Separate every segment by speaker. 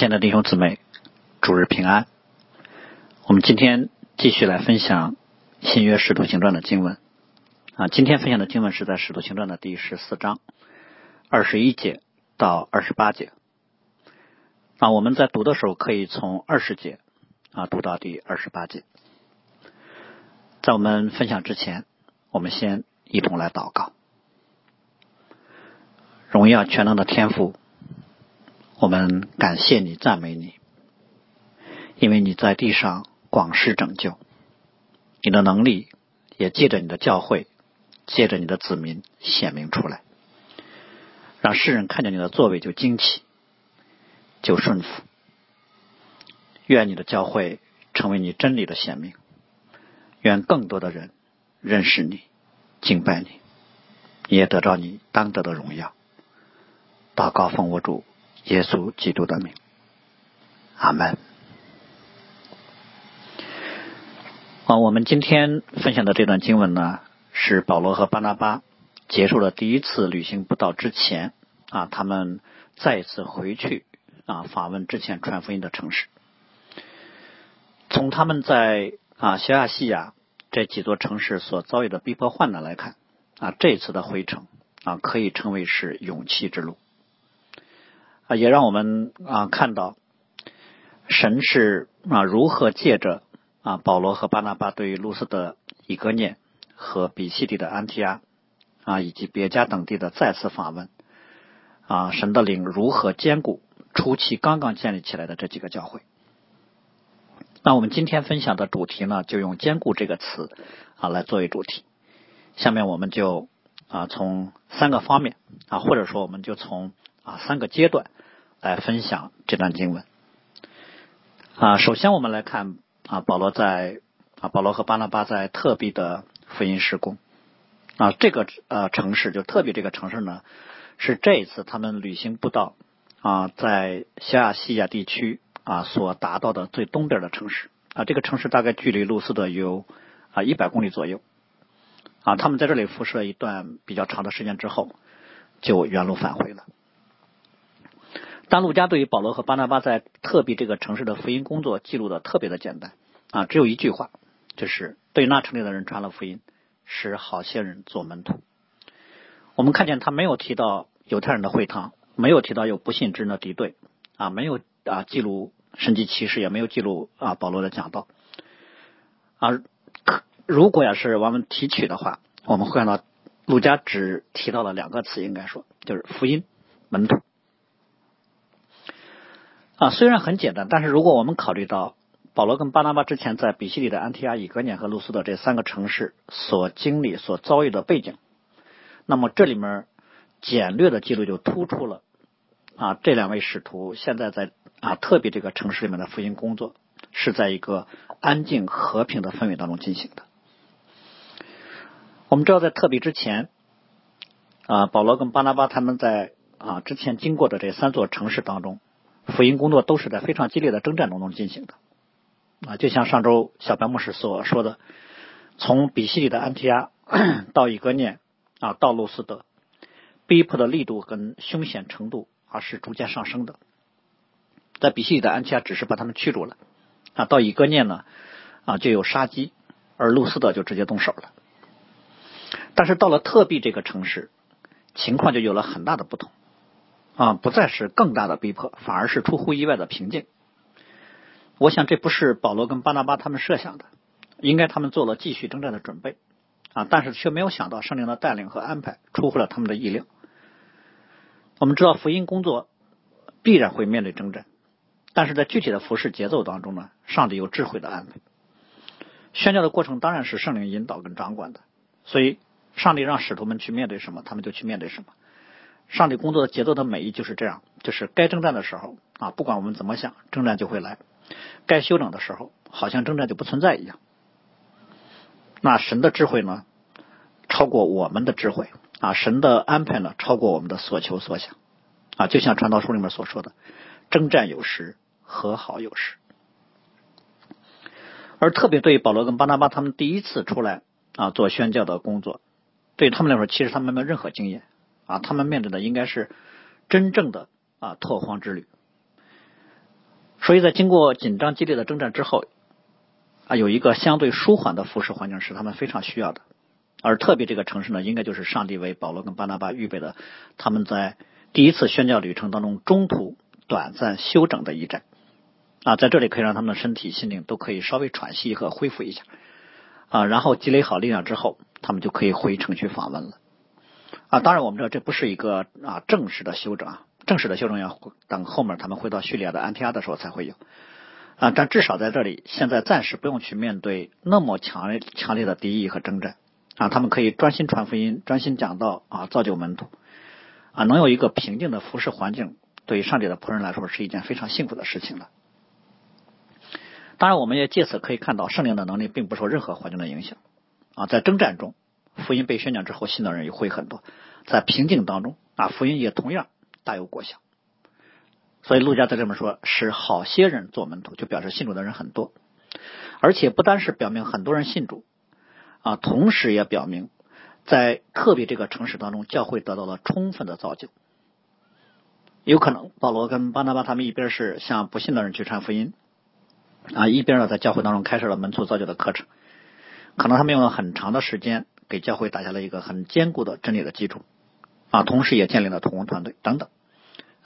Speaker 1: 亲爱的弟兄姊妹，主日平安。我们今天继续来分享新约使徒行传的经文啊。今天分享的经文是在使徒行传的第十四章二十一节到二十八节啊。我们在读的时候可以从二十节啊读到第二十八节。在我们分享之前，我们先一同来祷告。荣耀全能的天赋。我们感谢你，赞美你，因为你在地上广施拯救，你的能力也借着你的教会，借着你的子民显明出来，让世人看见你的作为就惊奇，就顺服。愿你的教会成为你真理的显明，愿更多的人认识你、敬拜你，也得到你当得的荣耀。祷告奉我主。耶稣基督的名，阿门。啊，我们今天分享的这段经文呢，是保罗和巴拿巴结束了第一次旅行不到之前啊，他们再次回去啊访问之前传福音的城市。从他们在啊小亚细亚这几座城市所遭遇的逼迫患难来看啊，这次的回程啊，可以称为是勇气之路。啊，也让我们啊看到神是啊如何借着啊保罗和巴拿巴对于路斯的以哥念和比西底的安提阿啊以及别家等地的再次访问啊神的灵如何兼顾初期刚刚建立起来的这几个教会。那我们今天分享的主题呢，就用“兼顾”这个词啊来作为主题。下面我们就啊从三个方面啊，或者说我们就从啊三个阶段。来分享这段经文啊。首先，我们来看啊，保罗在啊，保罗和巴拿巴在特比的福音施工啊。这个呃城市就特比这个城市呢，是这一次他们旅行步道啊，在西亚西亚地区啊所达到的最东边的城市啊。这个城市大概距离路斯的有啊一百公里左右啊。他们在这里辐射一段比较长的时间之后，就原路返回了。但路加对于保罗和巴拿巴在特比这个城市的福音工作记录的特别的简单啊，只有一句话，就是对那城里的人传了福音，使好些人做门徒。我们看见他没有提到犹太人的会堂，没有提到有不信之人的敌对啊，没有啊记录神迹奇事，也没有记录啊保罗的讲道啊。如果要是我们提取的话，我们会看到路加只提到了两个词，应该说就是福音门徒。啊，虽然很简单，但是如果我们考虑到保罗跟巴拿巴之前在比西里的安提阿、以格涅和路斯的这三个城市所经历、所遭遇的背景，那么这里面简略的记录就突出了啊，这两位使徒现在在啊特别这个城市里面的福音工作是在一个安静和平的氛围当中进行的。我们知道，在特别之前啊，保罗跟巴拿巴他们在啊之前经过的这三座城市当中。福音工作都是在非常激烈的征战当中进行的啊，就像上周小白牧师所说的，从比西里的安提阿 到以格念啊，到路斯德，逼迫的力度跟凶险程度啊是逐渐上升的。在比西里的安提阿只是把他们驱逐了啊，到以格念呢啊就有杀机，而路斯德就直接动手了。但是到了特币这个城市，情况就有了很大的不同。啊，不再是更大的逼迫，反而是出乎意外的平静。我想这不是保罗跟巴拿巴他们设想的，应该他们做了继续征战的准备啊，但是却没有想到圣灵的带领和安排出乎了他们的意料。我们知道福音工作必然会面对征战，但是在具体的服饰节奏当中呢，上帝有智慧的安排。宣教的过程当然是圣灵引导跟掌管的，所以上帝让使徒们去面对什么，他们就去面对什么。上帝工作的节奏的美意就是这样，就是该征战的时候啊，不管我们怎么想，征战就会来；该休整的时候，好像征战就不存在一样。那神的智慧呢，超过我们的智慧啊，神的安排呢，超过我们的所求所想啊。就像传道书里面所说的，征战有时，和好有时。而特别对保罗跟巴拿巴他们第一次出来啊做宣教的工作，对他们来说，其实他们没有任何经验。啊，他们面对的应该是真正的啊拓荒之旅。所以在经过紧张激烈的征战之后，啊，有一个相对舒缓的服饰环境是他们非常需要的。而特别这个城市呢，应该就是上帝为保罗跟巴拿巴预备的，他们在第一次宣教旅程当中中途短暂休整的一站。啊，在这里可以让他们的身体、心灵都可以稍微喘息和恢复一下。啊，然后积累好力量之后，他们就可以回城去访问了。啊，当然我们知道这不是一个啊正式的休整啊。正式的休整要等后面他们回到叙利亚的安提阿的时候才会有啊，但至少在这里，现在暂时不用去面对那么强烈强烈的敌意和征战啊，他们可以专心传福音，专心讲道啊，造就门徒啊，能有一个平静的服饰环境，对于上帝的仆人来说是一件非常幸福的事情了。当然，我们也借此可以看到圣灵的能力并不受任何环境的影响啊，在征战中，福音被宣讲之后，信的人也会很多；在平静当中啊，福音也同样。大有果效，所以陆家在这么说，使好些人做门徒，就表示信主的人很多，而且不单是表明很多人信主啊，同时也表明在特别这个城市当中，教会得到了充分的造就。有可能保罗跟巴拿巴他们一边是向不信的人去传福音啊，一边呢在教会当中开设了门徒造就的课程，可能他们用了很长的时间给教会打下了一个很坚固的真理的基础。啊，同时也建立了同工团队等等，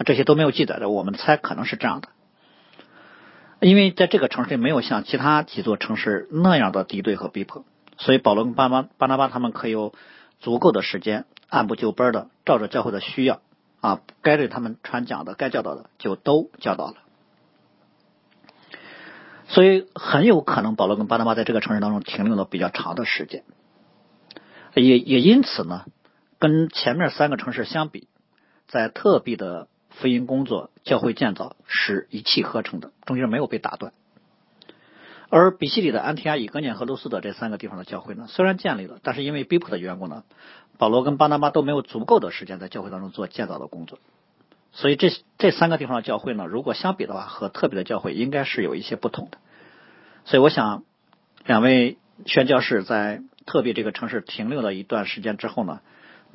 Speaker 1: 这些都没有记载的，我们猜可能是这样的，因为在这个城市里没有像其他几座城市那样的敌对和逼迫，所以保罗跟巴巴巴拿巴他们可以有足够的时间按部就班的照着教会的需要啊，该对他们传讲的、该教导的就都教导了，所以很有可能保罗跟巴拿巴在这个城市当中停留了比较长的时间，也也因此呢。跟前面三个城市相比，在特币的福音工作、教会建造是一气呵成的，中间没有被打断。而比西里的安提阿、以哥念和路斯的这三个地方的教会呢，虽然建立了，但是因为逼迫的缘故呢，保罗跟巴拿巴都没有足够的时间在教会当中做建造的工作。所以这这三个地方的教会呢，如果相比的话，和特别的教会应该是有一些不同的。所以我想，两位宣教士在特别这个城市停留了一段时间之后呢。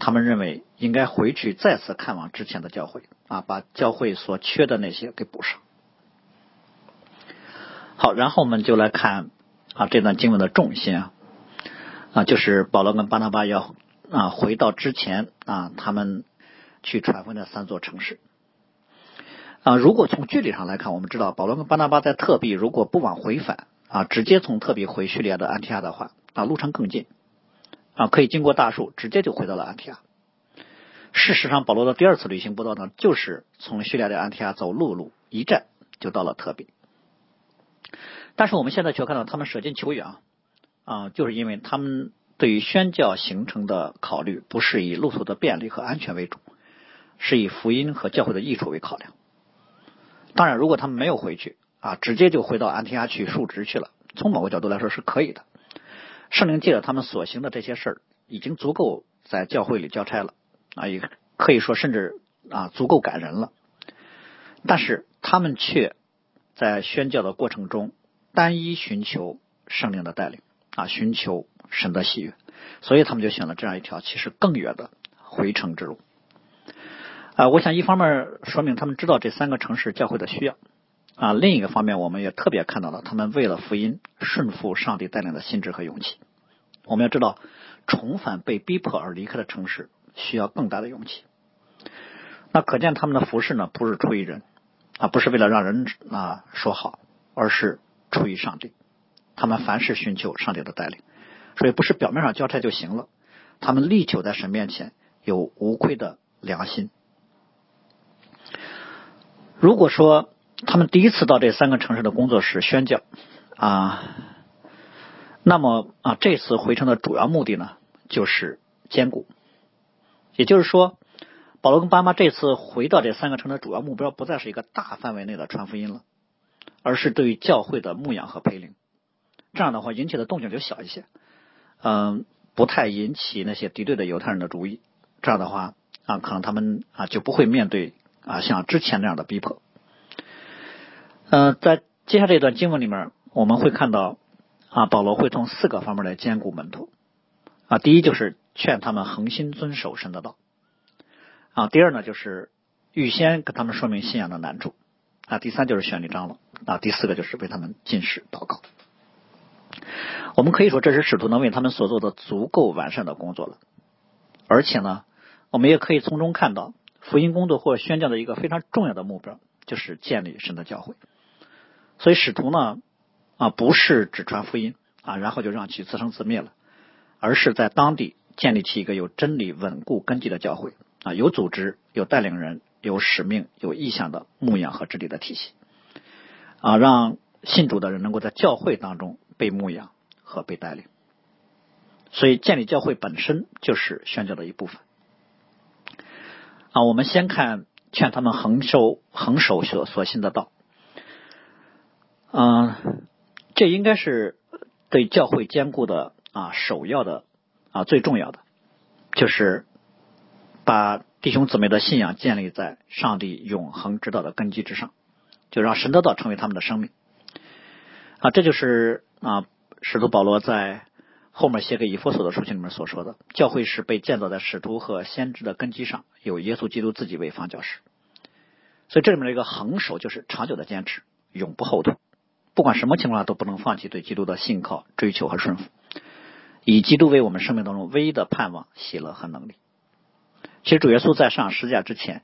Speaker 1: 他们认为应该回去再次看望之前的教会啊，把教会所缺的那些给补上。好，然后我们就来看啊这段经文的重心啊啊，就是保罗跟巴拿巴要啊回到之前啊他们去传福音的三座城市啊。如果从距离上来看，我们知道保罗跟巴拿巴在特币如果不往回返啊，直接从特币回叙利亚的安提亚的话啊，路程更近。啊，可以经过大树，直接就回到了安提亚。事实上，保罗的第二次旅行步道呢，就是从叙利亚的安提亚走陆路，一站就到了特比。但是我们现在却看到，他们舍近求远啊，啊，就是因为他们对于宣教行程的考虑，不是以路途的便利和安全为主，是以福音和教会的益处为考量。当然，如果他们没有回去啊，直接就回到安提亚去述职去了，从某个角度来说是可以的。圣灵借着他们所行的这些事儿，已经足够在教会里交差了啊，也可以说甚至啊足够感人了。但是他们却在宣教的过程中单一寻求圣灵的带领啊，寻求神的喜悦，所以他们就选了这样一条其实更远的回程之路。啊，我想一方面说明他们知道这三个城市教会的需要。啊，另一个方面，我们也特别看到了他们为了福音顺服上帝带领的心智和勇气。我们要知道，重返被逼迫而离开的城市需要更大的勇气。那可见他们的服饰呢，不是出于人啊，不是为了让人啊说好，而是出于上帝。他们凡事寻求上帝的带领，所以不是表面上交差就行了。他们力求在神面前有无愧的良心。如果说，他们第一次到这三个城市的工作室宣教啊，那么啊，这次回程的主要目的呢，就是兼顾。也就是说，保罗跟巴妈这次回到这三个城的主要目标，不再是一个大范围内的传福音了，而是对于教会的牧养和培灵。这样的话，引起的动静就小一些，嗯，不太引起那些敌对的犹太人的注意。这样的话啊，可能他们啊就不会面对啊像之前那样的逼迫。嗯，在接下来这段经文里面，我们会看到啊，保罗会从四个方面来兼顾门徒啊。第一就是劝他们恒心遵守神的道啊。第二呢，就是预先跟他们说明信仰的难处啊，第三就是选立长老啊，第四个就是为他们进食祷告。我们可以说，这是使徒能为他们所做的足够完善的工作了。而且呢，我们也可以从中看到，福音工作或宣教的一个非常重要的目标，就是建立神的教会。所以使徒呢，啊，不是只传福音啊，然后就让其自生自灭了，而是在当地建立起一个有真理稳固根基的教会啊，有组织、有带领人、有使命、有意向的牧养和治理的体系啊，让信主的人能够在教会当中被牧养。和被带领，所以建立教会本身就是宣教的一部分啊。我们先看劝他们恒守恒守所所信的道，嗯，这应该是对教会坚固的啊首要的啊最重要的，就是把弟兄姊妹的信仰建立在上帝永恒之道的根基之上，就让神的道成为他们的生命啊。这就是啊。使徒保罗在后面写给以弗所的书信里面所说的，教会是被建造在使徒和先知的根基上，有耶稣基督自己为方教师。所以这里面的一个恒守就是长久的坚持，永不后退，不管什么情况都不能放弃对基督的信靠、追求和顺服，以基督为我们生命当中唯一的盼望、喜乐和能力。其实主耶稣在上十字架之前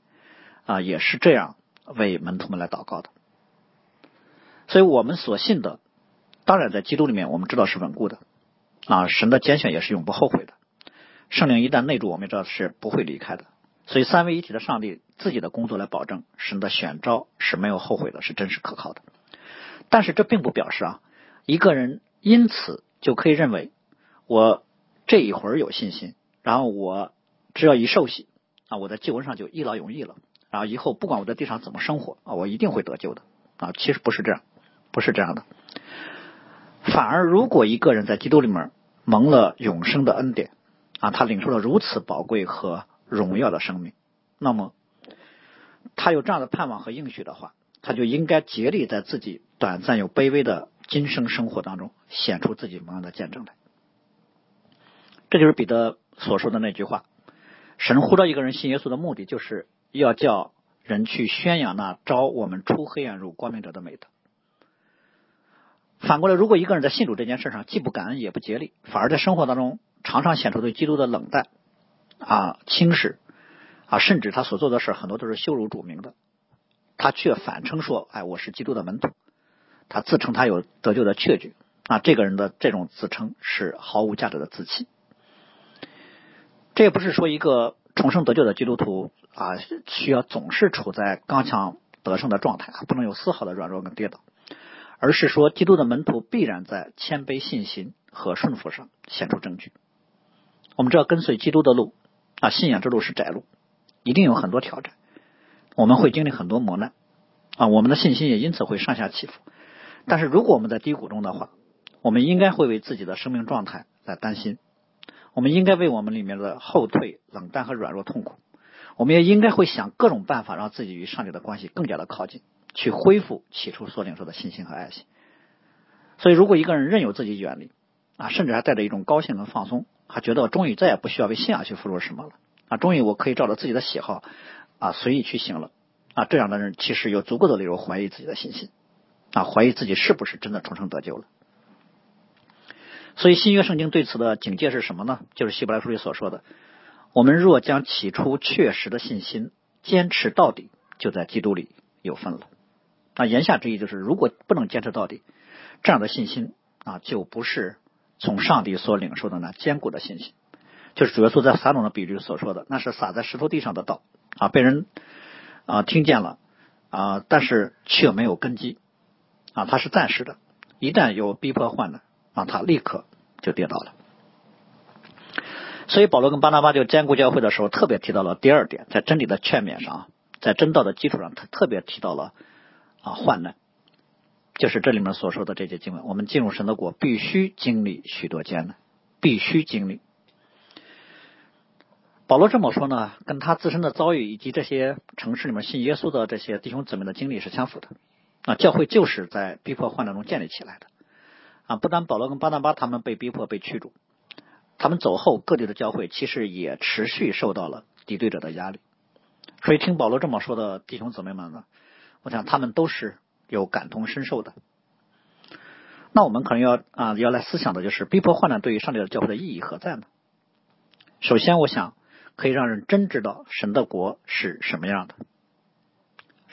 Speaker 1: 啊，也是这样为门徒们来祷告的。所以我们所信的。当然，在基督里面，我们知道是稳固的啊。神的拣选也是永不后悔的。圣灵一旦内住，我们知道是不会离开的。所以，三位一体的上帝自己的工作来保证神的选召是没有后悔的，是真实可靠的。但是，这并不表示啊，一个人因此就可以认为我这一会儿有信心，然后我只要一受洗啊，我在救恩上就一劳永逸了。然后以后不管我在地上怎么生活啊，我一定会得救的啊。其实不是这样，不是这样的。反而，如果一个人在基督里面蒙了永生的恩典啊，他领受了如此宝贵和荣耀的生命，那么他有这样的盼望和应许的话，他就应该竭力在自己短暂又卑微的今生生活当中显出自己蒙恩的见证来。这就是彼得所说的那句话：神呼召一个人信耶稣的目的，就是要叫人去宣扬那招我们出黑暗入光明者的美德。反过来，如果一个人在信主这件事上既不感恩也不竭力，反而在生活当中常常显出对基督的冷淡啊轻视啊，甚至他所做的事很多都是羞辱主名的，他却反称说：“哎，我是基督的门徒。”他自称他有得救的确据啊，这个人的这种自称是毫无价值的自欺。这也不是说一个重生得救的基督徒啊需要总是处在刚强得胜的状态啊，不能有丝毫的软弱跟跌倒。而是说，基督的门徒必然在谦卑、信心和顺服上显出证据。我们知道，跟随基督的路啊，信仰之路是窄路，一定有很多挑战，我们会经历很多磨难啊，我们的信心也因此会上下起伏。但是如果我们在低谷中的话，我们应该会为自己的生命状态来担心，我们应该为我们里面的后退、冷淡和软弱痛苦，我们也应该会想各种办法，让自己与上帝的关系更加的靠近。去恢复起初所领受的信心和爱心。所以，如果一个人任由自己远离啊，甚至还带着一种高兴和放松，他觉得我终于再也不需要为信仰去付出什么了啊，终于我可以照着自己的喜好啊随意去行了啊，这样的人其实有足够的理由怀疑自己的信心啊，怀疑自己是不是真的重生得救了。所以，新约圣经对此的警戒是什么呢？就是希伯来书里所说的：我们若将起初确实的信心坚持到底，就在基督里有份了。那言下之意就是，如果不能坚持到底，这样的信心啊，就不是从上帝所领受的那坚固的信心。就是主耶稣在撒种的比喻所说的，那是撒在石头地上的道啊，被人啊听见了啊，但是却没有根基啊，它是暂时的。一旦有逼迫患难啊，他立刻就跌倒了。所以保罗跟巴拿巴就坚固教会的时候，特别提到了第二点，在真理的劝勉上，在真道的基础上，他特别提到了。啊，患难就是这里面所说的这些经文。我们进入神的国，必须经历许多艰难，必须经历。保罗这么说呢，跟他自身的遭遇以及这些城市里面信耶稣的这些弟兄姊妹的经历是相符的。啊，教会就是在逼迫患难中建立起来的。啊，不但保罗跟巴拿巴他们被逼迫被驱逐，他们走后各地的教会其实也持续受到了敌对者的压力。所以听保罗这么说的弟兄姊妹们呢？我想他们都是有感同身受的。那我们可能要啊要来思想的就是，逼迫患难对于上帝的教会的意义何在呢？首先，我想可以让人真知道神的国是什么样的。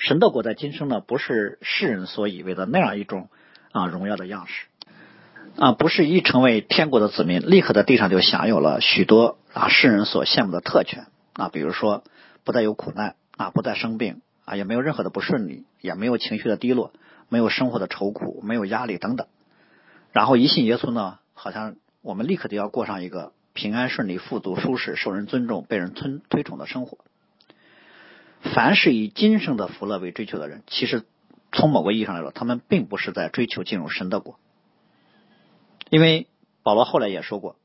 Speaker 1: 神的国在今生呢，不是世人所以为的那样一种啊荣耀的样式啊，不是一成为天国的子民，立刻在地上就享有了许多啊世人所羡慕的特权啊，比如说不再有苦难啊，不再生病啊，也没有任何的不顺利，也没有情绪的低落，没有生活的愁苦，没有压力等等。然后一信耶稣呢，好像我们立刻就要过上一个平安顺利、富足舒适、受人尊重、被人推推崇的生活。凡是以今生的福乐为追求的人，其实从某个意义上来说，他们并不是在追求进入神的国。因为保罗后来也说过，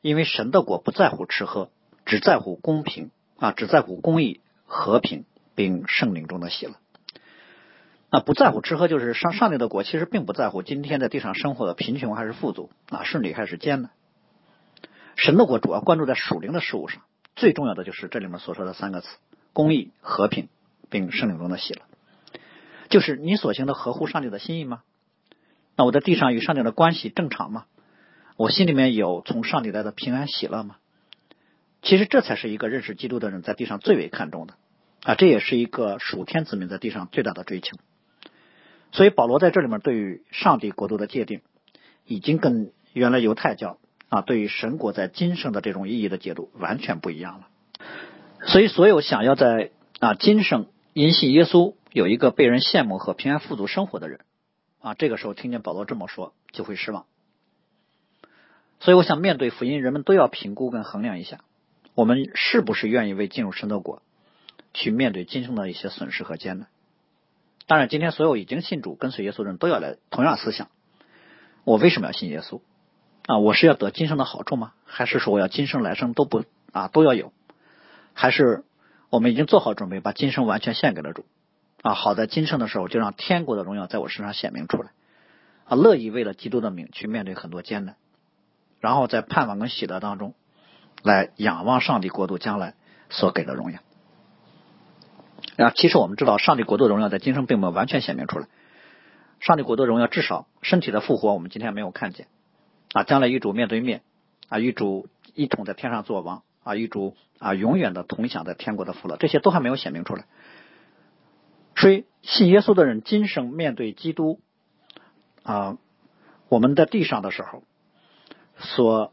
Speaker 1: 因为神的国不在乎吃喝，只在乎公平啊，只在乎公义、和平，并圣灵中的喜乐。那不在乎吃喝，就是上上帝的国，其实并不在乎今天在地上生活的贫穷还是富足啊，顺利还是艰难。神的国主要关注在属灵的事物上，最重要的就是这里面所说的三个词：公义、和平，并圣灵中的喜乐。就是你所行的合乎上帝的心意吗？那我在地上与上帝的关系正常吗？我心里面有从上帝来的平安喜乐吗？其实这才是一个认识基督的人在地上最为看重的啊，这也是一个属天子民在地上最大的追求。所以保罗在这里面对于上帝国度的界定，已经跟原来犹太教啊对于神国在今生的这种意义的解读完全不一样了。所以所有想要在啊今生因信耶稣有一个被人羡慕和平安富足生活的人啊，这个时候听见保罗这么说就会失望。所以我想面对福音，人们都要评估跟衡量一下，我们是不是愿意为进入神的国去面对今生的一些损失和艰难。当然，今天所有已经信主、跟随耶稣的人都要来同样思想：我为什么要信耶稣？啊，我是要得今生的好处吗？还是说我要今生来生都不啊都要有？还是我们已经做好准备，把今生完全献给了主？啊，好在今生的时候就让天国的荣耀在我身上显明出来，啊，乐意为了基督的名去面对很多艰难，然后在盼望跟喜乐当中来仰望上帝国度将来所给的荣耀。啊，其实我们知道，上帝国度的荣耀在今生并没有完全显明出来。上帝国度的荣耀至少身体的复活，我们今天没有看见。啊，将来与主面对面，啊，与主一同在天上作王，啊，与主啊永远的同享在天国的福乐，这些都还没有显明出来。所以，信耶稣的人今生面对基督，啊，我们在地上的时候，所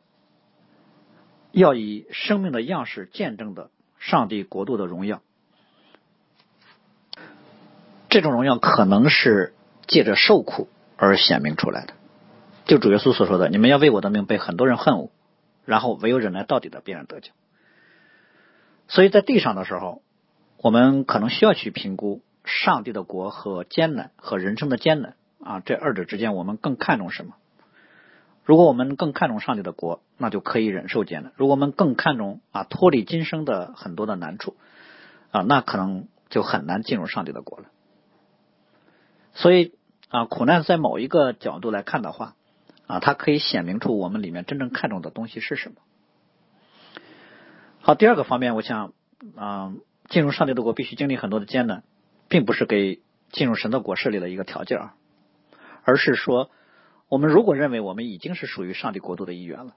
Speaker 1: 要以生命的样式见证的上帝国度的荣耀。这种荣耀可能是借着受苦而显明出来的，就主耶稣所说的：“你们要为我的命被很多人恨我，然后唯有忍耐到底的必然得救。”所以在地上的时候，我们可能需要去评估上帝的国和艰难和人生的艰难啊，这二者之间我们更看重什么？如果我们更看重上帝的国，那就可以忍受艰难；如果我们更看重啊脱离今生的很多的难处啊，那可能就很难进入上帝的国了。所以啊，苦难在某一个角度来看的话，啊，它可以显明出我们里面真正看重的东西是什么。好，第二个方面，我想啊，进入上帝的国必须经历很多的艰难，并不是给进入神的国设立了一个条件，而是说，我们如果认为我们已经是属于上帝国度的一员了，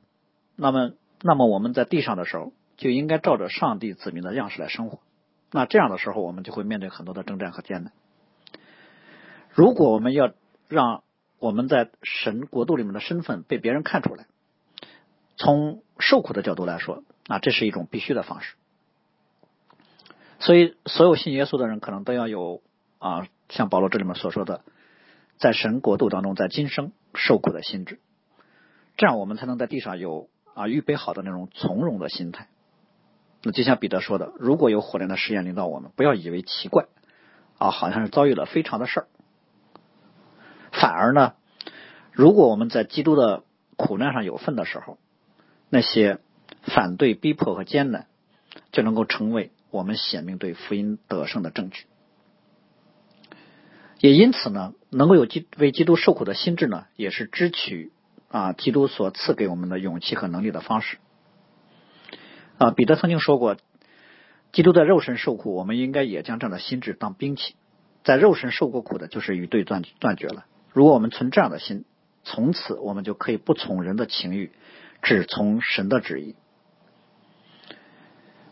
Speaker 1: 那么，那么我们在地上的时候就应该照着上帝子民的样式来生活。那这样的时候，我们就会面对很多的征战和艰难。如果我们要让我们在神国度里面的身份被别人看出来，从受苦的角度来说，啊这是一种必须的方式。所以，所有信耶稣的人可能都要有啊，像保罗这里面所说的，在神国度当中，在今生受苦的心智，这样我们才能在地上有啊预备好的那种从容的心态。那就像彼得说的，如果有火炼的试验临到我们，不要以为奇怪啊，好像是遭遇了非常的事儿。反而呢，如果我们在基督的苦难上有份的时候，那些反对、逼迫和艰难，就能够成为我们显明对福音得胜的证据。也因此呢，能够有基为基督受苦的心智呢，也是支取啊基督所赐给我们的勇气和能力的方式。啊，彼得曾经说过，基督的肉身受苦，我们应该也将这样的心智当兵器。在肉身受过苦的，就是与对断断绝了。如果我们存这样的心，从此我们就可以不从人的情欲，只从神的旨意。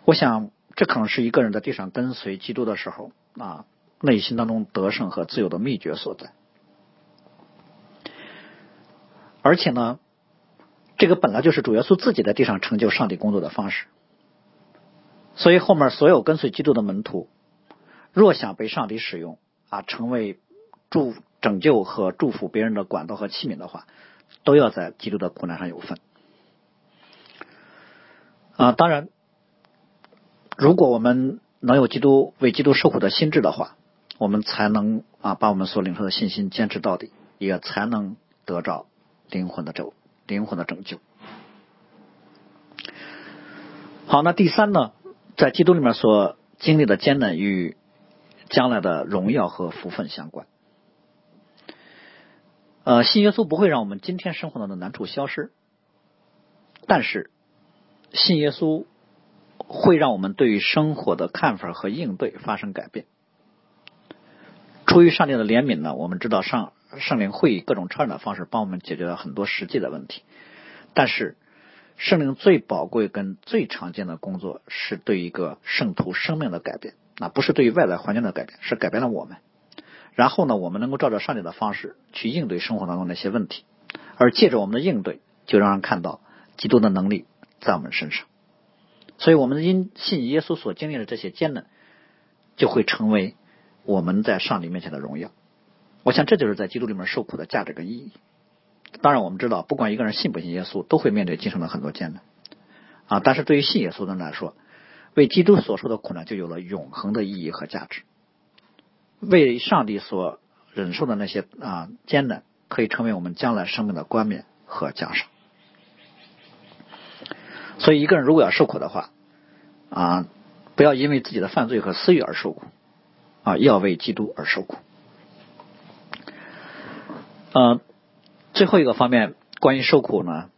Speaker 1: 我想，这可能是一个人在地上跟随基督的时候啊，内心当中得胜和自由的秘诀所在。而且呢，这个本来就是主耶稣自己在地上成就上帝工作的方式。所以后面所有跟随基督的门徒，若想被上帝使用啊，成为祝拯救和祝福别人的管道和器皿的话，都要在基督的苦难上有份。啊，当然，如果我们能有基督为基督受苦的心智的话，我们才能啊把我们所领受的信心坚持到底，也才能得着灵魂的救、灵魂的拯救。好，那第三呢？在基督里面所经历的艰难与将来的荣耀和福分相关。呃，信耶稣不会让我们今天生活中的难处消失，但是信耶稣会让我们对于生活的看法和应对发生改变。出于上帝的怜悯呢，我们知道上圣灵会以各种超然的方式帮我们解决了很多实际的问题，但是。圣灵最宝贵跟最常见的工作是对一个圣徒生命的改变，那不是对于外在环境的改变，是改变了我们。然后呢，我们能够照着上帝的方式去应对生活当中那些问题，而借着我们的应对，就让人看到基督的能力在我们身上。所以，我们因信耶稣所经历的这些艰难，就会成为我们在上帝面前的荣耀。我想，这就是在基督里面受苦的价值跟意义。当然，我们知道，不管一个人信不信耶稣，都会面对今生的很多艰难啊。但是对于信耶稣的人来说，为基督所受的苦难就有了永恒的意义和价值。为上帝所忍受的那些啊艰难，可以成为我们将来生命的冠冕和奖赏。所以，一个人如果要受苦的话啊，不要因为自己的犯罪和私欲而受苦啊，要为基督而受苦。嗯。最后一个方面，关于受苦呢，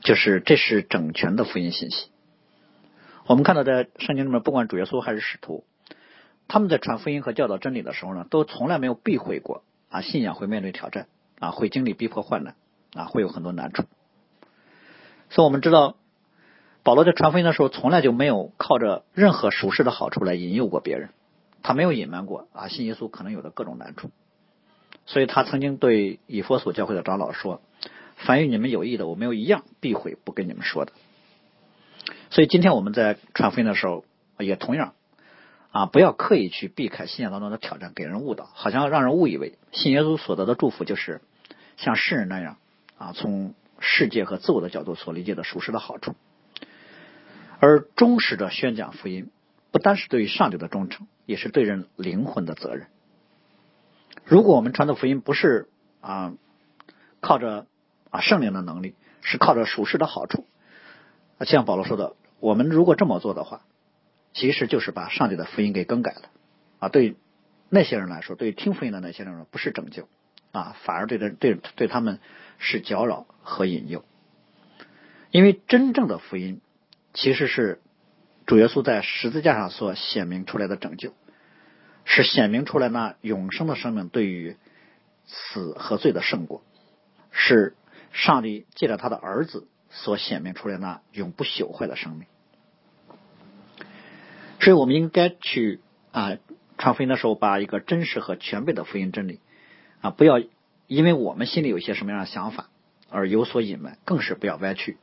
Speaker 1: 就是这是整全的福音信息。我们看到在圣经里面，不管主耶稣还是使徒，他们在传福音和教导真理的时候呢，都从来没有避讳过啊，信仰会面对挑战啊，会经历逼迫患难啊，会有很多难处。所以我们知道，保罗在传福音的时候，从来就没有靠着任何属世的好处来引诱过别人，他没有隐瞒过啊，信耶稣可能有的各种难处。所以他曾经对以佛所教会的长老说：“凡与你们有益的，我没有一样避讳不跟你们说的。”所以今天我们在传福音的时候，也同样啊，不要刻意去避开信仰当中的挑战，给人误导，好像让人误以为信耶稣所得的祝福就是像世人那样啊，从世界和自我的角度所理解的属实的好处。而忠实的宣讲福音，不单是对于上帝的忠诚，也是对人灵魂的责任。如果我们传的福音不是啊靠着啊圣灵的能力，是靠着属世的好处，像保罗说的，我们如果这么做的话，其实就是把上帝的福音给更改了啊。对那些人来说，对听福音的那些人来说，不是拯救啊，反而对的对对他们是搅扰和引诱。因为真正的福音其实是主耶稣在十字架上所显明出来的拯救。是显明出来那永生的生命对于死和罪的胜过，是上帝借着他的儿子所显明出来那永不朽坏的生命。所以我们应该去啊传福音的时候，把一个真实和全备的福音真理啊，不要因为我们心里有一些什么样的想法而有所隐瞒，更是不要歪曲，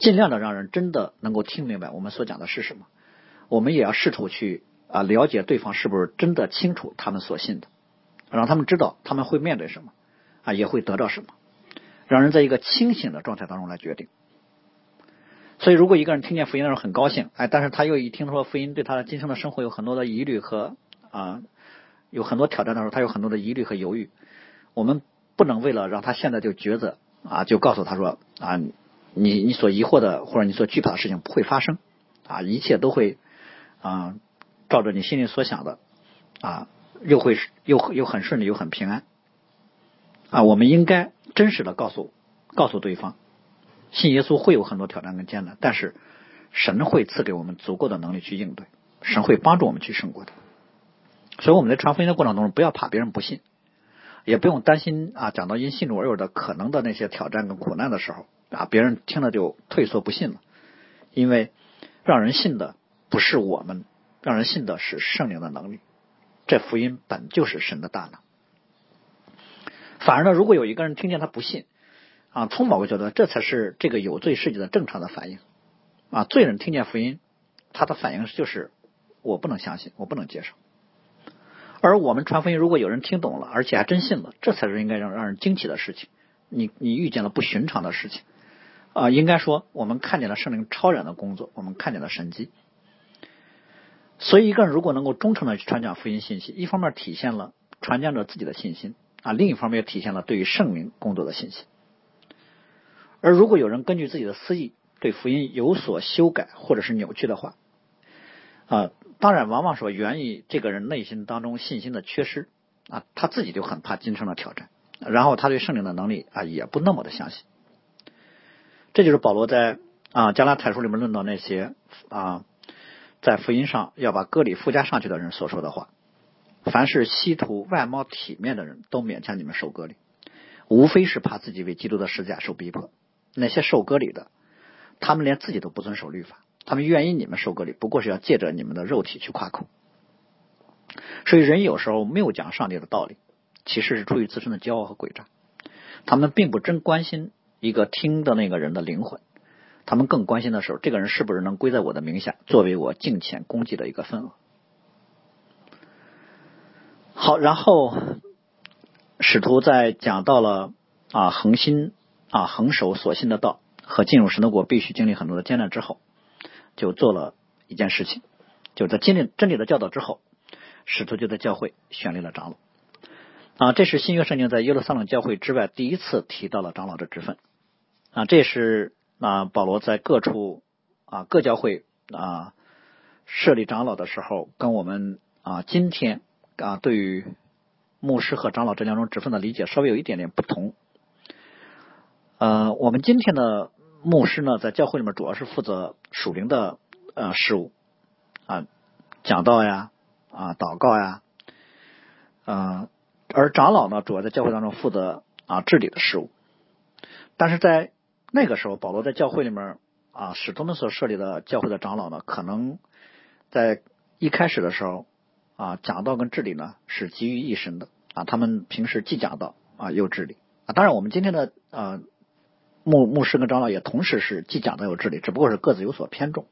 Speaker 1: 尽量的让人真的能够听明白我们所讲的是什么。我们也要试图去。啊，了解对方是不是真的清楚他们所信的，让他们知道他们会面对什么，啊，也会得到什么，让人在一个清醒的状态当中来决定。所以，如果一个人听见福音的时候很高兴，哎，但是他又一听说福音对他的今生的生活有很多的疑虑和啊，有很多挑战的时候，他有很多的疑虑和犹豫，我们不能为了让他现在就抉择啊，就告诉他说啊，你你所疑惑的或者你所惧怕的事情不会发生。啊，一切都会啊。照着你心里所想的，啊，又会又又很顺利又很平安，啊，我们应该真实的告诉告诉对方，信耶稣会有很多挑战跟艰难，但是神会赐给我们足够的能力去应对，神会帮助我们去胜过的。所以我们在传福音的过程当中，不要怕别人不信，也不用担心啊，讲到因信主而有的可能的那些挑战跟苦难的时候啊，别人听了就退缩不信了。因为让人信的不是我们，让人信的是圣灵的能力。这福音本就是神的大能。反而呢，如果有一个人听见他不信啊，从某个角度，这才是这个有罪世界的正常的反应啊。罪人听见福音，他的反应就是我不能相信，我不能接受。而我们传福音，如果有人听懂了，而且还真信了，这才是应该让让人惊奇的事情。你你遇见了不寻常的事情。啊，应该说，我们看见了圣灵超然的工作，我们看见了神迹。所以，一个人如果能够忠诚的去传讲福音信息，一方面体现了传讲者自己的信心啊，另一方面也体现了对于圣灵工作的信心。而如果有人根据自己的私意对福音有所修改或者是扭曲的话，啊，当然往往说源于这个人内心当中信心的缺失啊，他自己就很怕今生的挑战，然后他对圣灵的能力啊也不那么的相信。这就是保罗在啊加拉太书里面论到那些啊在福音上要把割礼附加上去的人所说的话。凡是稀图外貌体面的人都勉强你们受割礼，无非是怕自己为基督的十字架受逼迫。那些受割礼的，他们连自己都不遵守律法，他们愿意你们受割礼，不过是要借着你们的肉体去夸口。所以人有时候没有讲上帝的道理，其实是出于自身的骄傲和诡诈。他们并不真关心。一个听的那个人的灵魂，他们更关心的是这个人是不是能归在我的名下，作为我敬虔功绩的一个份额。好，然后使徒在讲到了啊恒心啊恒守所信的道和进入神的国必须经历很多的艰难之后，就做了一件事情，就在经历真理的教导之后，使徒就在教会选立了长老啊，这是新约圣经在耶路撒冷教会之外第一次提到了长老的职分。啊，这是啊，保罗在各处啊各教会啊设立长老的时候，跟我们啊今天啊对于牧师和长老这两种职分的理解稍微有一点点不同。呃，我们今天的牧师呢，在教会里面主要是负责属灵的呃事务啊，讲道呀啊祷告呀，呃，而长老呢，主要在教会当中负责啊治理的事务，但是在那个时候，保罗在教会里面啊，使徒们所设立的教会的长老呢，可能在一开始的时候啊，讲道跟治理呢是集于一身的啊。他们平时既讲道啊，又治理啊。当然，我们今天的呃牧牧师跟长老也同时是既讲道又治理，只不过是各自有所偏重。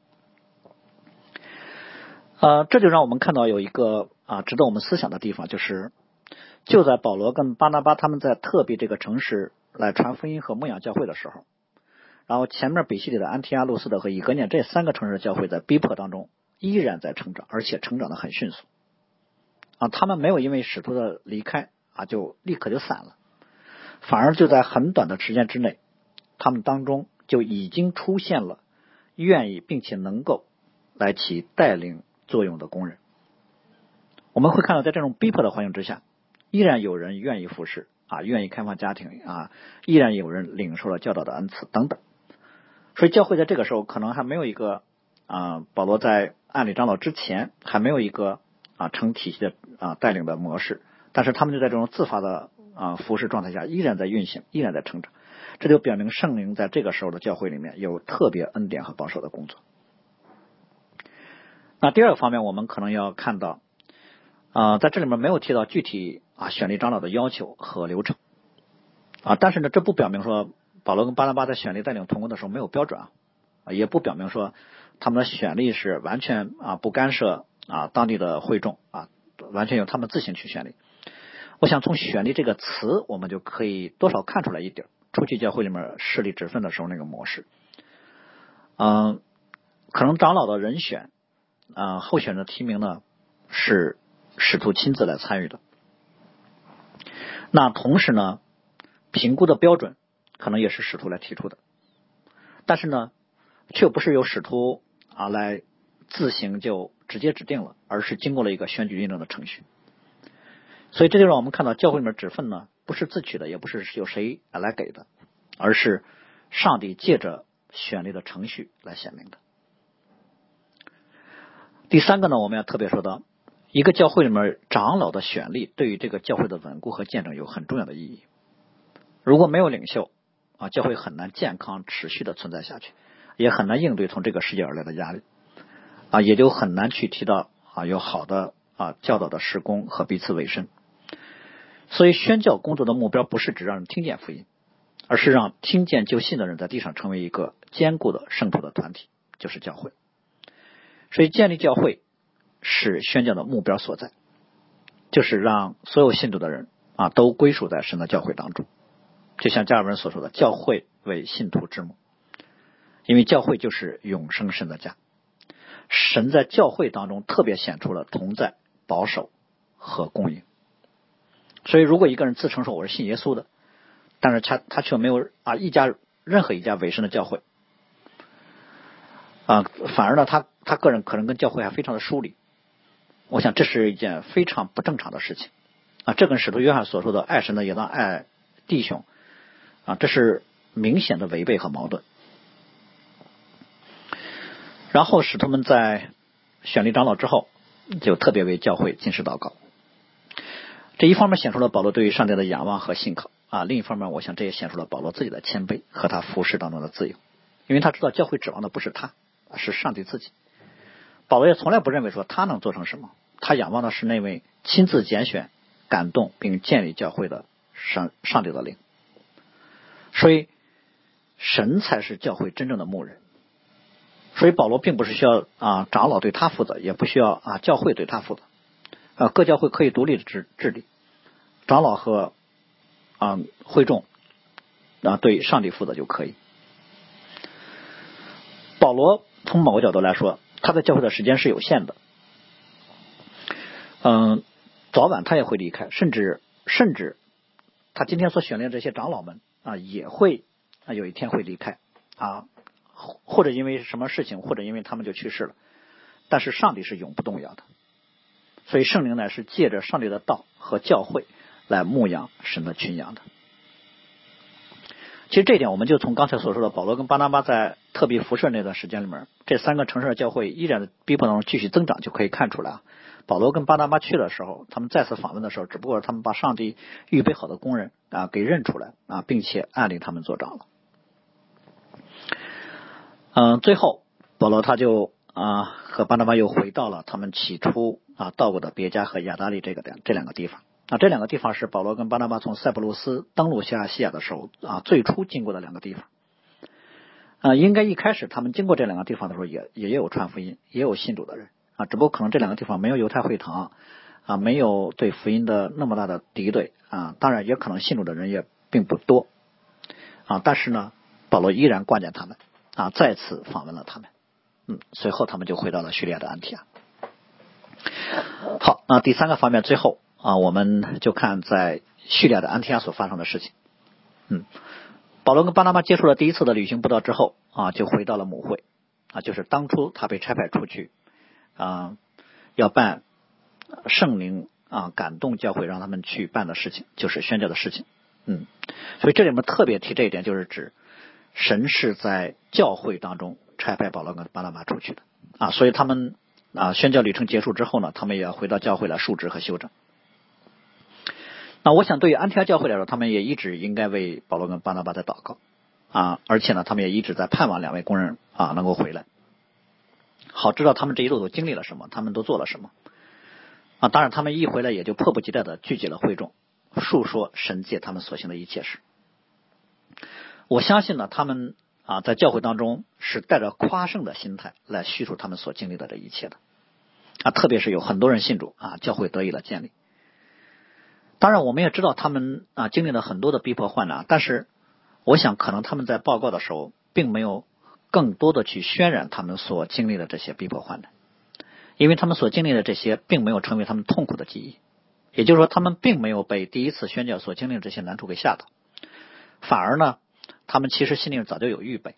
Speaker 1: 呃，这就让我们看到有一个啊值得我们思想的地方，就是就在保罗跟巴拿巴他们在特别这个城市来传福音和牧养教会的时候。然后前面比西里的安提阿、路斯的和以格念这三个城市的教会，在逼迫当中依然在成长，而且成长的很迅速。啊，他们没有因为使徒的离开啊就立刻就散了，反而就在很短的时间之内，他们当中就已经出现了愿意并且能够来起带领作用的工人。我们会看到，在这种逼迫的环境之下，依然有人愿意服侍啊，愿意开放家庭啊，依然有人领受了教导的恩赐等等。所以教会在这个时候可能还没有一个啊，保罗在案里长老之前还没有一个啊成体系的啊带领的模式，但是他们就在这种自发的啊服侍状态下依然在运行，依然在成长，这就表明圣灵在这个时候的教会里面有特别恩典和保守的工作。那第二个方面，我们可能要看到啊，在这里面没有提到具体啊选立长老的要求和流程啊，但是呢，这不表明说。保罗跟巴拿巴在选立带领同工的时候没有标准啊，也不表明说他们的选立是完全啊不干涉啊当地的会众啊，完全由他们自行去选立。我想从选立这个词，我们就可以多少看出来一点，初期教会里面设立职分的时候那个模式。嗯，可能长老的人选啊候选的提名呢是使徒亲自来参与的，那同时呢评估的标准。可能也是使徒来提出的，但是呢，却不是由使徒啊来自行就直接指定了，而是经过了一个选举认证的程序。所以这就让我们看到教会里面指分呢，不是自取的，也不是由谁来给的，而是上帝借着选立的程序来显明的。第三个呢，我们要特别说到，一个教会里面长老的选立对于这个教会的稳固和见证有很重要的意义。如果没有领袖啊，教会很难健康持续的存在下去，也很难应对从这个世界而来的压力啊，也就很难去提到啊有好的啊教导的施工和彼此委身。所以宣教工作的目标不是只让人听见福音，而是让听见就信的人在地上成为一个坚固的圣徒的团体，就是教会。所以建立教会是宣教的目标所在，就是让所有信徒的人啊都归属在神的教会当中。就像加尔文所说的，教会为信徒之母，因为教会就是永生神的家。神在教会当中特别显出了同在、保守和供应。所以，如果一个人自称说我是信耶稣的，但是他他却没有啊一家任何一家委身的教会啊，反而呢，他他个人可能跟教会还非常的疏离。我想这是一件非常不正常的事情啊。这跟使徒约翰所说的爱神的也当爱弟兄啊，这是明显的违背和矛盾。然后使徒们在选立长老之后，就特别为教会进士祷告。这一方面显出了保罗对于上帝的仰望和信靠啊，另一方面，我想这也显出了保罗自己的谦卑和他服侍当中的自由，因为他知道教会指望的不是他，是上帝自己。保罗也从来不认为说他能做成什么，他仰望的是那位亲自拣选、感动并建立教会的上上帝的灵。所以，神才是教会真正的牧人。所以保罗并不是需要啊长老对他负责，也不需要啊教会对他负责。啊，各教会可以独立的治治理，长老和啊会众啊对上帝负责就可以。保罗从某个角度来说，他在教会的时间是有限的，嗯，早晚他也会离开，甚至甚至他今天所选的这些长老们啊也会啊有一天会离开啊，或者因为什么事情，或者因为他们就去世了，但是上帝是永不动摇的。所以圣灵呢是借着上帝的道和教会来牧养神的群羊的。其实这一点我们就从刚才所说的保罗跟巴拿巴在特别辐射那段时间里面，这三个城市的教会依然逼迫当中继续增长就可以看出来啊。保罗跟巴拿巴去的时候，他们再次访问的时候，只不过他们把上帝预备好的工人啊给认出来啊，并且按令他们做长了。嗯，最后保罗他就。啊，和巴拿巴又回到了他们起初啊到过的别加和亚达利这个两这两个地方。啊，这两个地方是保罗跟巴拿巴从塞浦路斯登陆西亚西亚的时候啊最初经过的两个地方。啊，应该一开始他们经过这两个地方的时候也也有传福音，也有信主的人。啊，只不过可能这两个地方没有犹太会堂啊，没有对福音的那么大的敌对啊，当然也可能信主的人也并不多。啊，但是呢，保罗依然挂念他们啊，再次访问了他们。嗯，随后他们就回到了叙利亚的安提亚。好，那第三个方面，最后啊，我们就看在叙利亚的安提亚所发生的事情。嗯，保罗跟巴拿巴接触了第一次的旅行布道之后啊，就回到了母会啊，就是当初他被差派出去啊，要办圣灵啊感动教会让他们去办的事情，就是宣教的事情。嗯，所以这里面特别提这一点，就是指神是在教会当中。差派保罗跟巴拿巴出去的啊，所以他们啊宣教旅程结束之后呢，他们也要回到教会来述职和修正。那我想对于安提阿教会来说，他们也一直应该为保罗跟巴拿巴在祷告啊，而且呢，他们也一直在盼望两位工人啊能够回来，好知道他们这一路都经历了什么，他们都做了什么啊。当然，他们一回来也就迫不及待的聚集了会众，述说神界他们所行的一切事。我相信呢，他们。啊，在教会当中是带着夸胜的心态来叙述他们所经历的这一切的啊，特别是有很多人信主啊，教会得以了建立。当然，我们也知道他们啊经历了很多的逼迫患难，但是我想可能他们在报告的时候，并没有更多的去渲染他们所经历的这些逼迫患难，因为他们所经历的这些并没有成为他们痛苦的记忆，也就是说，他们并没有被第一次宣教所经历的这些难处给吓到，反而呢。他们其实心里早就有预备，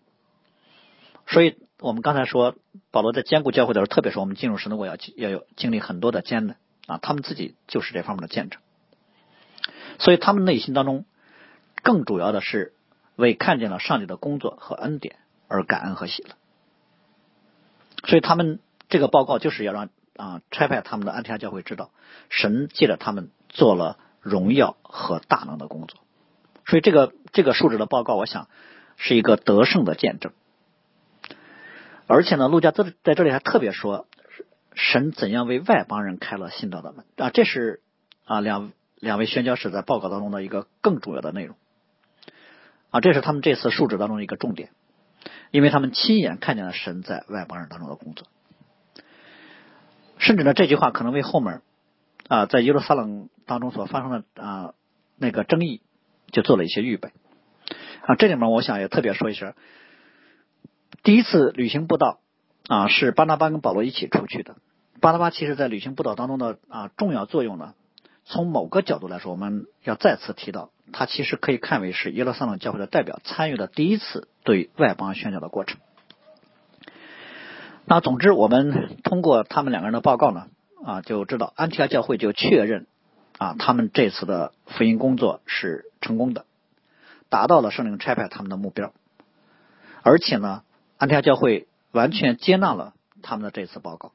Speaker 1: 所以我们刚才说保罗在兼顾教会的时候，特别是我们进入神的国要要有经历很多的艰难。啊，他们自己就是这方面的见证，所以他们内心当中更主要的是为看见了上帝的工作和恩典而感恩和喜乐，所以他们这个报告就是要让啊差派他们的安提阿教会知道，神借着他们做了荣耀和大能的工作。所以这个这个述职的报告，我想是一个得胜的见证。而且呢，陆家在在这里还特别说，神怎样为外邦人开了信道的门。啊，这是啊两两位宣教士在报告当中的一个更主要的内容。啊，这是他们这次述职当中的一个重点，因为他们亲眼看见了神在外邦人当中的工作，甚至呢这句话可能为后面啊在耶路撒冷当中所发生的啊那个争议就做了一些预备啊，这里面我想也特别说一声。第一次旅行布道啊，是巴拿巴跟保罗一起出去的。巴拿巴其实在旅行布道当中的啊重要作用呢，从某个角度来说，我们要再次提到，他其实可以看为是耶路撒冷教会的代表参与了第一次对外邦宣教的过程。那总之，我们通过他们两个人的报告呢，啊，就知道安提阿教会就确认啊，他们这次的福音工作是成功的，达到了圣灵差派他们的目标，而且呢。安提阿教会完全接纳了他们的这次报告，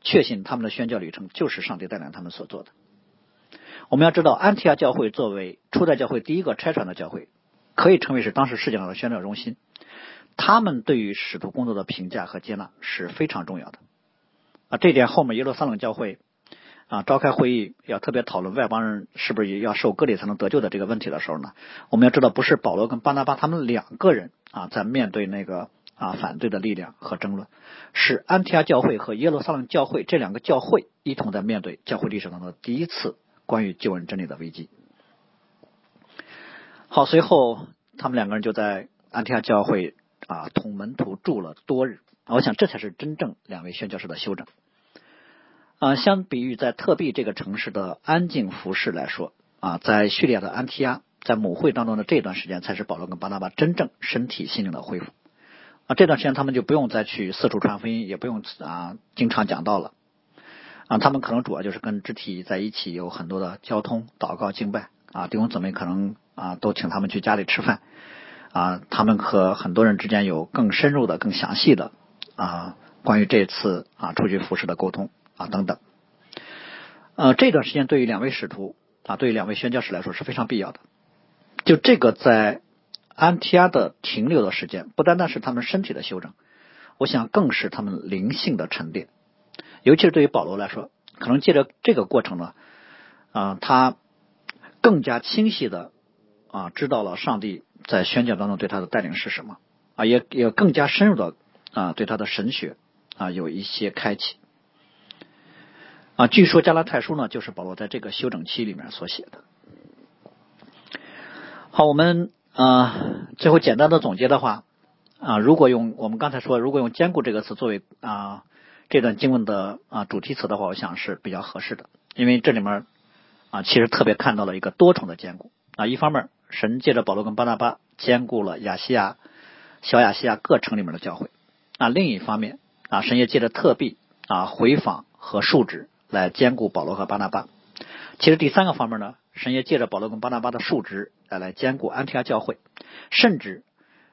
Speaker 1: 确信他们的宣教旅程就是上帝带领他们所做的。我们要知道，安提阿教会作为初代教会第一个拆传的教会，可以称为是当时世界上的宣教中心。他们对于使徒工作的评价和接纳是非常重要的。啊，这点后面耶路撒冷教会啊召开会议要特别讨论外邦人是不是也要受割礼才能得救的这个问题的时候呢，我们要知道，不是保罗跟巴拿巴他们两个人啊在面对那个。啊，反对的力量和争论，是安提阿教会和耶路撒冷教会这两个教会一同在面对教会历史当中的第一次关于救恩真理的危机。好，随后他们两个人就在安提阿教会啊同门徒住了多日。我想这才是真正两位宣教士的修整。啊，相比于在特币这个城市的安静服饰来说，啊，在叙利亚的安提阿，在母会当中的这段时间，才是保罗跟巴拿巴真正身体心灵的恢复。啊，这段时间他们就不用再去四处传福音，也不用啊经常讲道了。啊，他们可能主要就是跟肢体在一起，有很多的交通、祷告、敬拜。啊，弟兄姊妹可能啊都请他们去家里吃饭。啊，他们和很多人之间有更深入的、更详细的啊关于这次啊出去服侍的沟通啊等等。呃，这段时间对于两位使徒啊，对于两位宣教士来说是非常必要的。就这个在。安提阿的停留的时间，不单单是他们身体的修整，我想更是他们灵性的沉淀。尤其是对于保罗来说，可能借着这个过程呢，啊，他更加清晰的啊知道了上帝在宣教当中对他的带领是什么啊，也也更加深入的啊对他的神学啊有一些开启啊。据说加拉太书呢，就是保罗在这个休整期里面所写的。好，我们。啊，最后简单的总结的话，啊，如果用我们刚才说，如果用坚固这个词作为啊这段经文的啊主题词的话，我想是比较合适的，因为这里面啊其实特别看到了一个多重的坚固啊，一方面神借着保罗跟巴拿巴兼顾了亚细亚、小亚细亚各城里面的教会啊，另一方面啊神也借着特币啊回访和述职来兼顾保罗和巴拿巴。其实第三个方面呢。神也借着保罗跟巴拿巴的数值来来兼顾安提阿教会，甚至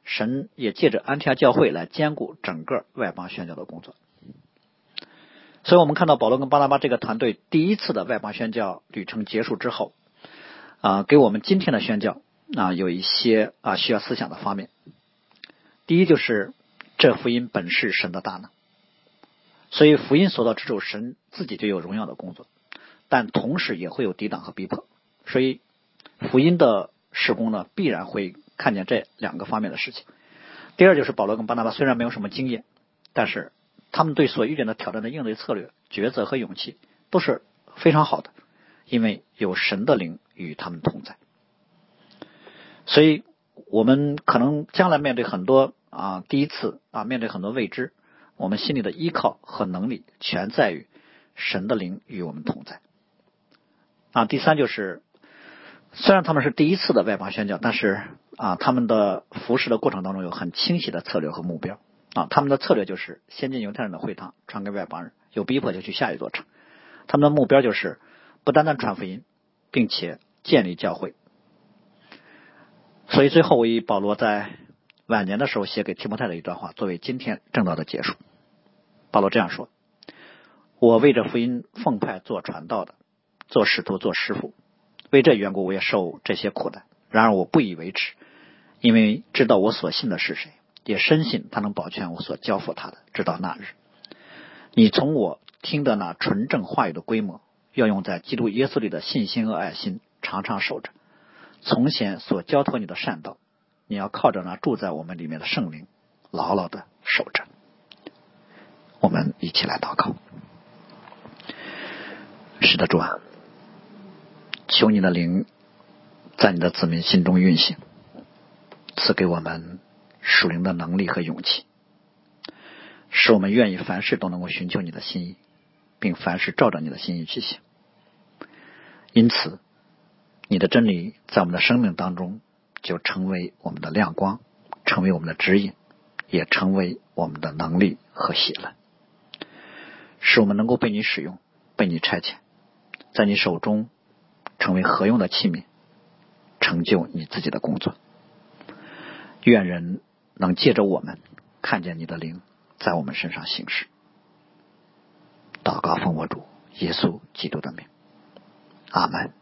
Speaker 1: 神也借着安提阿教会来兼顾整个外邦宣教的工作。所以我们看到保罗跟巴拿巴这个团队第一次的外邦宣教旅程结束之后，啊，给我们今天的宣教啊有一些啊需要思想的方面。第一就是这福音本是神的大能，所以福音所到之处，神自己就有荣耀的工作，但同时也会有抵挡和逼迫。所以，福音的施工呢，必然会看见这两个方面的事情。第二就是保罗跟巴拿巴虽然没有什么经验，但是他们对所遇见的挑战的应对策略、抉择和勇气都是非常好的，因为有神的灵与他们同在。所以，我们可能将来面对很多啊第一次啊面对很多未知，我们心里的依靠和能力全在于神的灵与我们同在。啊，第三就是。虽然他们是第一次的外邦宣教，但是啊，他们的服侍的过程当中有很清晰的策略和目标啊。他们的策略就是先进犹太人的会堂传给外邦人，有逼迫就去下一座城。他们的目标就是不单单传福音，并且建立教会。所以最后我以保罗在晚年的时候写给提摩太的一段话作为今天正道的结束。保罗这样说：“我为这福音奉派做传道的，做使徒，做师傅，为这缘故我也受这些苦难。然而我不以为耻，因为知道我所信的是谁，也深信他能保全我所交付他的，直到那日。你从我听的那纯正话语的规模，要用在基督耶稣里的信心和爱心，常常守着。从前所交托你的善道，你要靠着那住在我们里面的圣灵，牢牢的守着。我们一起来祷告。是的，主啊，求你的灵在你的子民心中运行，赐给我们属灵的能力和勇气，使我们愿意凡事都能够寻求你的心意，并凡事照着你的心意去行。因此。你的真理在我们的生命当中就成为我们的亮光，成为我们的指引，也成为我们的能力和喜乐，使我们能够被你使用，被你差遣，在你手中成为合用的器皿，成就你自己的工作。愿人能借着我们看见你的灵在我们身上行事。祷告奉我主耶稣基督的名，阿门。